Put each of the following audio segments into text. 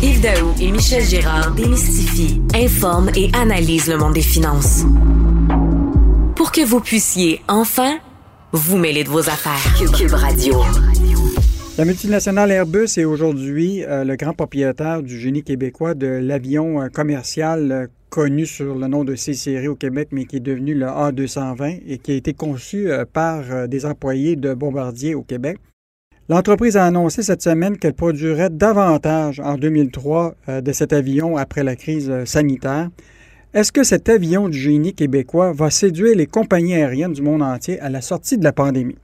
Yves Daou et Michel Girard démystifient, informent et analysent le monde des finances. Pour que vous puissiez enfin vous mêler de vos affaires. Cube, Radio. La multinationale Airbus est aujourd'hui euh, le grand propriétaire du génie québécois de l'avion euh, commercial euh, connu sur le nom de C-Série au Québec, mais qui est devenu le A220 et qui a été conçu par des employés de Bombardier au Québec. L'entreprise a annoncé cette semaine qu'elle produirait davantage en 2003 euh, de cet avion après la crise euh, sanitaire. Est-ce que cet avion du génie québécois va séduire les compagnies aériennes du monde entier à la sortie de la pandémie?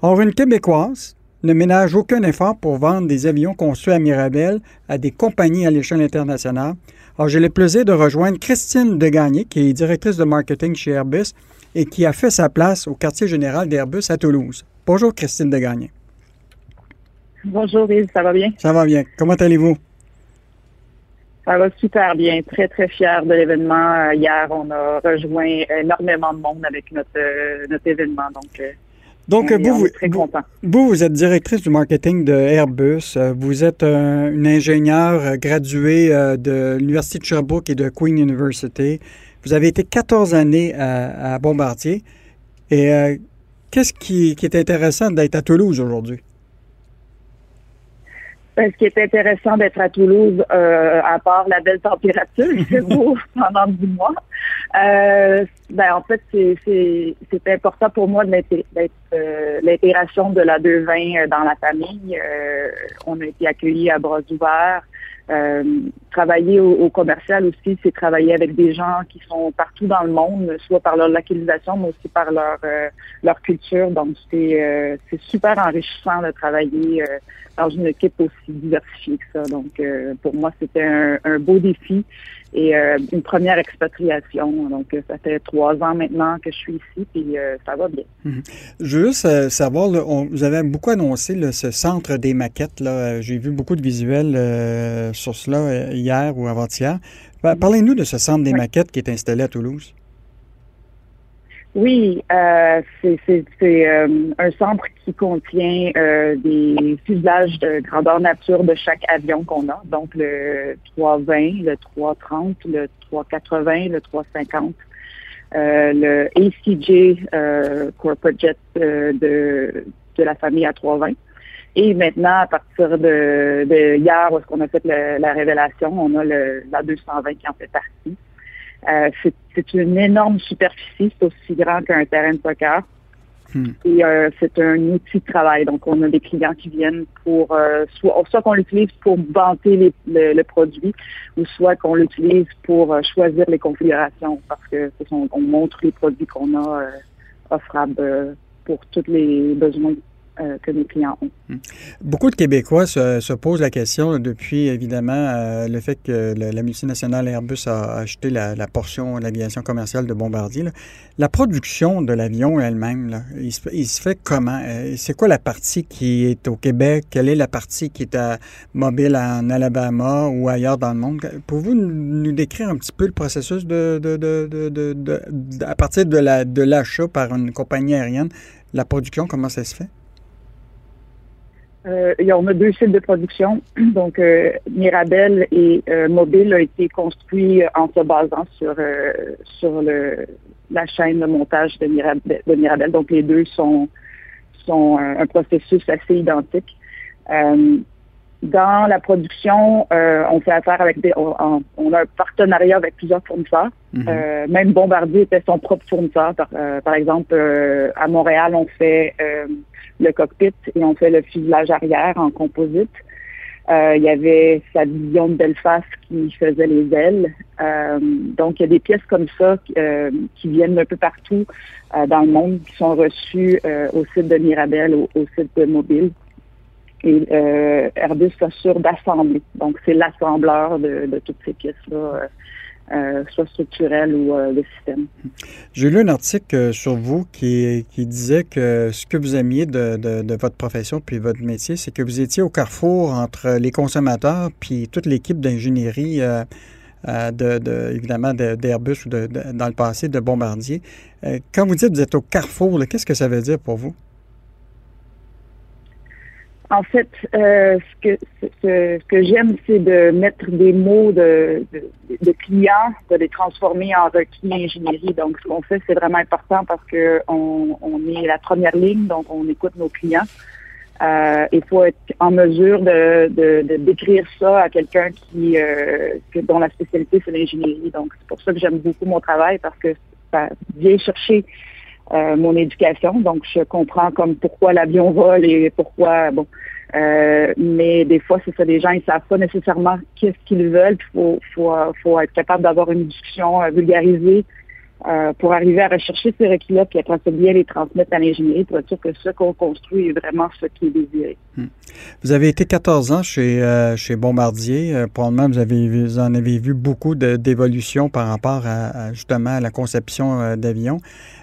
Or, une Québécoise ne ménage aucun effort pour vendre des avions conçus à Mirabel à des compagnies à l'échelle internationale. Alors, j'ai le plaisir de rejoindre Christine Degagné, qui est directrice de marketing chez Airbus et qui a fait sa place au quartier général d'Airbus à Toulouse. Bonjour, Christine Degagné. Bonjour Yves, ça va bien? Ça va bien. Comment allez-vous? Ça va super bien. Très, très fier de l'événement. Euh, hier, on a rejoint énormément de monde avec notre, euh, notre événement. Donc, euh, donc vous, vous, très vous, vous êtes directrice du marketing de Airbus. Vous êtes une ingénieure graduée de l'Université de Sherbrooke et de Queen University. Vous avez été 14 années à, Bombardier. Et qu'est-ce qui, qui est intéressant d'être à Toulouse aujourd'hui? Ben, ce qui est intéressant d'être à Toulouse, euh, à part la belle température, c'est beau pendant 10 mois. Euh, ben, en fait, c'est important pour moi d'être euh, l'intégration de la 220 dans la famille. on a été accueillis à bras ouverts. travailler au, commercial aussi, c'est travailler avec des gens qui sont partout dans le monde, soit par leur localisation, mais aussi par leur leur culture. Donc, c'est super enrichissant de travailler dans une équipe aussi diversifiée que ça. Donc, euh, pour moi, c'était un, beau défi et euh, une première expatriation. Donc, euh, ça fait trois ans maintenant que je suis ici, puis ça va bien. Mhm. Je veux juste savoir, vous avez beaucoup annoncé ce centre des maquettes. Là. J'ai vu beaucoup de visuels sur cela hier ou avant-hier. Parlez-nous de ce centre des maquettes qui est installé à Toulouse. Oui, euh, c'est euh, un centre qui contient euh, des fuselages de grandeur nature de chaque avion qu'on a, donc le 320, le 330, le 380, le 350, euh, le ACJ euh, Corporate Jet de, de la famille A320. Et maintenant, à partir de, de hier, où est-ce qu'on a fait la révélation, on a le, la 220 qui en fait partie. Euh, c'est une énorme superficie, c'est aussi grand qu'un terrain de soccer. Hmm. Et euh, c'est un outil de travail. Donc, on a des clients qui viennent pour euh, soit, soit qu'on l'utilise pour vanter le, produit, ou soit qu'on l'utilise pour choisir les configurations, parce que on montre les produits qu'on a offrables pour tous les besoins euh, que nos clients ont. Hmm. Beaucoup de Québécois se, posent la question depuis, évidemment, euh, le fait que la multinationale Airbus a acheté la, portion de l'aviation commerciale de Bombardier. La production de l'avion elle-même, il, se fait comment? Euh, c'est quoi la partie qui est au Québec? Quelle est la partie qui est à mobile en Alabama ou ailleurs dans le monde? Pouvez-vous nous décrire un petit peu le processus de, à partir de l'achat par une compagnie aérienne, la production, comment ça se fait? Euh, on a deux sites de production. Donc, euh, Mirabel et euh, Mobile a été construit en se basant sur euh, sur le la chaîne de montage de Mirabel. De Mirabel. Donc, les deux sont sont un, processus assez identique. dans la production, on fait affaire avec des, on, a un partenariat avec plusieurs fournisseurs. Mm-hmm. même Bombardier était son propre fournisseur. Par, par exemple, à Montréal, on fait le cockpit et on fait le fuselage arrière en composite. Euh, il y avait sa division de Belfast qui faisait les ailes. Euh, donc, il y a des pièces comme ça euh, qui viennent un peu partout dans le monde, qui sont reçues au site de Mirabel, au, site de Mobile. Et Airbus s'assure d'assembler. Donc, c'est l'assembleur de, toutes ces pièces-là euh, soit structurel ou euh, de système. J'ai lu un article euh, sur vous qui, disait que ce que vous aimiez de, de, votre profession puis votre métier, c'est que vous étiez au carrefour entre les consommateurs puis toute l'équipe d'ingénierie, de, évidemment, d'Airbus ou de, dans le passé de Bombardier. quand vous dites que vous êtes au carrefour, qu'est-ce que ça veut dire pour vous? En fait, euh, ce que, ce, que j'aime, c'est de mettre des mots de, de, de, clients, de les transformer en requis ingénierie. Donc, ce qu'on fait, c'est vraiment important parce que on, on, est la première ligne, donc on écoute nos clients. Euh, il faut être en mesure de, de, décrire ça à quelqu'un qui euh, dont la spécialité c'est l'ingénierie. Donc, c'est pour ça que j'aime beaucoup mon travail parce que ça vient chercher euh, mon éducation. Donc, je comprends comme pourquoi l'avion vole et pourquoi, bon. Euh, mais des fois, c'est ça, les gens, ils savent pas nécessairement qu'est-ce qu'ils veulent. Il faut, faut, faut être capable d'avoir une discussion euh, vulgarisée euh, pour arriver à rechercher ces requis-là, puis après ça, bien les transmettre à l'ingénierie pour être sûr que ce qu'on construit est vraiment ce qui est désiré. Hmm. Vous avez été 14 ans chez, euh, chez Bombardier. Euh, probablement, vous, avez, vous en avez vu beaucoup d'évolution par rapport à, justement à la conception d'avions.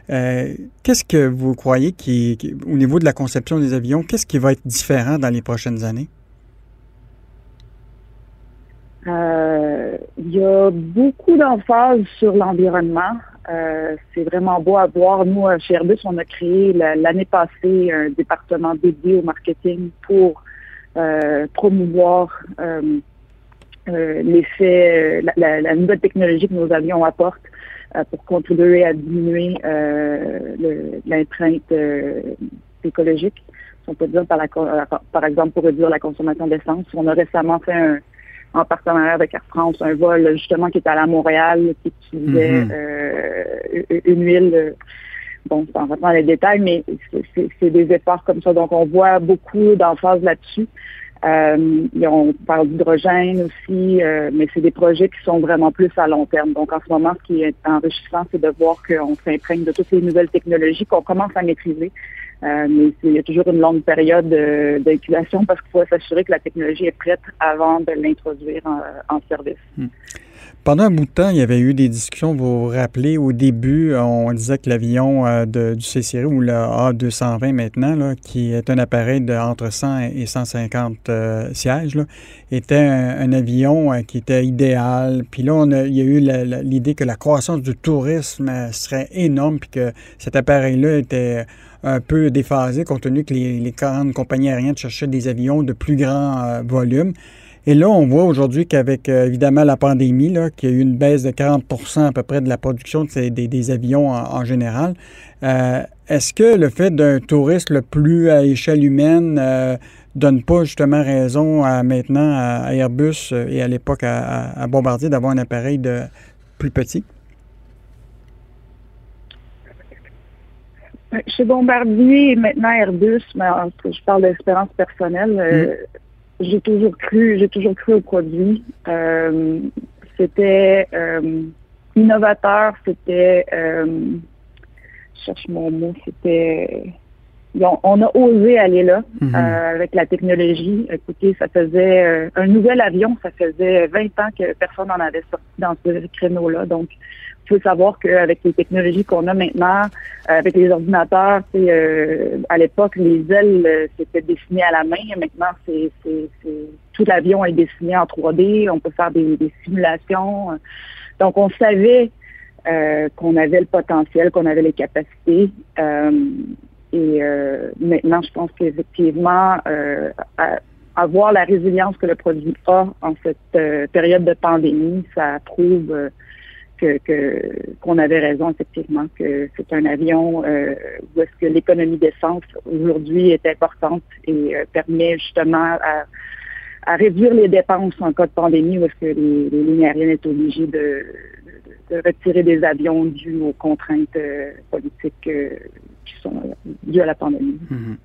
qu'est-ce que vous croyez qui, au niveau de la conception des avions, qu'est-ce qui va être différent dans les prochaines années? Il y a beaucoup d'emphase sur l'environnement. Euh, c'est vraiment beau à voir. Nous, chez Airbus, on a créé l'année passée un département dédié au marketing pour euh, promouvoir euh, l'effet, la, nouvelle technologie que nos avions apportent pour contribuer à diminuer l'empreinte écologique. on peut dire par, par exemple pour réduire la consommation d'essence. On a récemment fait un, en partenariat avec Air France, un vol justement qui était à Montréal, qui utilisait mhm. euh, une huile. Euh, bon, sans rentrer dans les détails, mais c'est des efforts comme ça. Donc, on voit beaucoup d'emphase là-dessus. Euh, on parle d'hydrogène aussi, euh, mais c'est des projets qui sont vraiment plus à long terme. Donc, en ce moment, ce qui est enrichissant, c'est de voir qu'on s'imprègne de toutes les nouvelles technologies qu'on commence à maîtriser. Euh, mais il y a toujours une longue période d'incubation parce qu'il faut s'assurer que la technologie est prête avant de l'introduire en, service. Hmm. Pendant un bout de temps, il y avait eu des discussions, vous vous rappelez, au début, on disait que l'avion euh, du C-Série ou le A220 maintenant, qui est un appareil de entre 100 et 150 euh, sièges, était un, avion qui était idéal. Puis là, il y a eu l'idée que la croissance du tourisme serait énorme, puis que cet appareil-là était un peu déphasé compte tenu que les, les grandes compagnies aériennes cherchaient des avions de plus grand euh, volume. Et là, on voit aujourd'hui qu'avec euh, évidemment la pandémie, qu'il y a eu une baisse de 40% à peu près de la production des, des, avions en, général. Euh, est-ce que le fait d'un tourisme plus à échelle humaine euh, donne pas justement raison à maintenant à Airbus et à l'époque à, à Bombardier d'avoir un appareil de plus petit? Chez Bombardier, maintenant Airbus, mais je parle d'expérience personnelle, euh, mm. J'ai toujours cru, j'ai toujours cru au produit. Euh, c'était euh, innovateur, c'était, je cherche mon mot, c'était, on a osé aller là mm-hmm. avec la technologie. Écoutez, ça faisait un nouvel avion, ça faisait 20 ans que personne n'en avait sorti dans ce créneau-là, donc faut savoir qu'avec les technologies qu'on a maintenant, euh, avec les ordinateurs, euh, à l'époque, les ailes, euh, c'était dessiné à la main. Maintenant, c'est, tout l'avion est dessiné en 3D. On peut faire des, simulations. Donc, on savait qu'on avait le potentiel, qu'on avait les capacités. et maintenant, je pense qu'effectivement, avoir la résilience que le produit a en cette période de pandémie, ça prouve que qu'on avait raison effectivement que c'est un avion euh, où est-ce que l'économie d'essence aujourd'hui est importante et euh, permet justement à, à, réduire les dépenses en cas de pandémie où est-ce que les, les lignes aériennes sont obligées de, de, retirer des avions dus aux contraintes euh, politiques qui sont dues à la pandémie. Mm-hmm.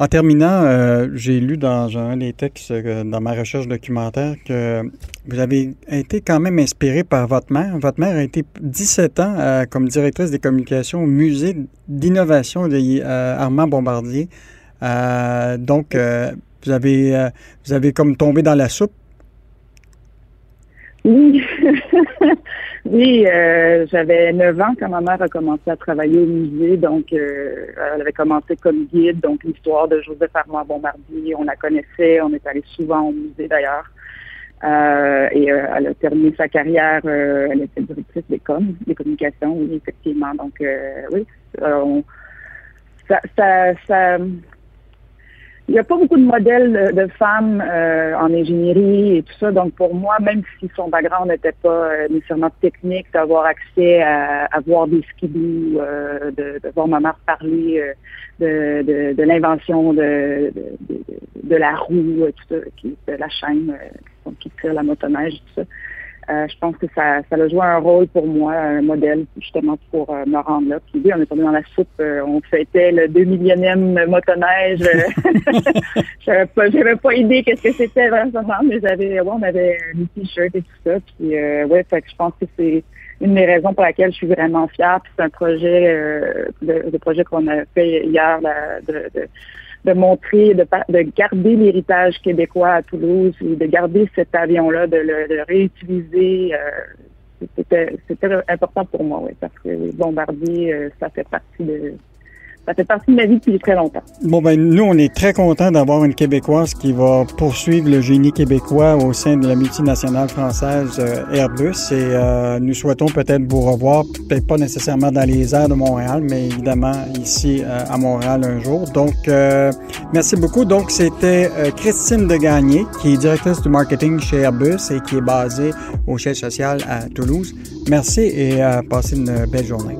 En terminant, euh, j'ai lu dans un des textes, euh, dans ma recherche documentaire, que vous avez été quand même inspiré par votre mère. Votre mère a été 17 ans euh, comme directrice des communications au musée d'innovation de Armand Bombardier. donc, vous avez vous avez comme tombé dans la soupe? Oui. Oui, euh, j'avais 9 ans quand ma mère a commencé à travailler au musée. Donc, euh, elle avait commencé comme guide. Donc, l'histoire de Joseph Armand Bombardier, on la connaissait. On est allé souvent au musée d'ailleurs. Euh, et elle a terminé sa carrière. elle était directrice des com, des communications, oui, effectivement. Donc, oui, ça, ça, ça il n'y a pas beaucoup de modèles de, femmes euh, en ingénierie et tout ça. Donc pour moi, même si son background n'était pas euh, nécessairement technique, d'avoir accès à, à, voir des skidoo, euh, de, de, voir ma mère parler de, de, de l'invention de, de, la roue, tout ça, qui, de la chaîne qui tire la motoneige, tout ça. Euh, je pense que ça, ça a joué un rôle pour moi, un modèle justement pour euh, me rendre là. Puis oui, on est tombé dans la soupe, euh, on fêtait le 2 millionième motoneige. j'avais pas, j'avais pas idée qu'est-ce que c'était vraiment, mais j'avais, ouais, on avait des t-shirts et tout ça. Puis ouais, fait que je pense que c'est une des raisons pour laquelle je suis vraiment fière. Puis c'est un projet, le, projet qu'on a fait hier de, de de montrer, de, de garder l'héritage québécois à Toulouse et de garder cet avion-là, de le, réutiliser. Euh, c'était, important pour moi, oui, parce que les bombardiers, euh, ça fait partie de ça fait partie de ma vie depuis très longtemps. Bon, ben, nous, on est très contents d'avoir une Québécoise qui va poursuivre le génie québécois au sein de la multinationale française euh, Airbus et euh, nous souhaitons peut-être vous revoir, peut-être pas nécessairement dans les airs de Montréal, mais évidemment ici euh, à Montréal un jour. Donc, merci beaucoup. Donc, c'était Christine de Gagné, qui est directrice du marketing chez Airbus et qui est basée au siège social à Toulouse. Merci et passez une belle journée.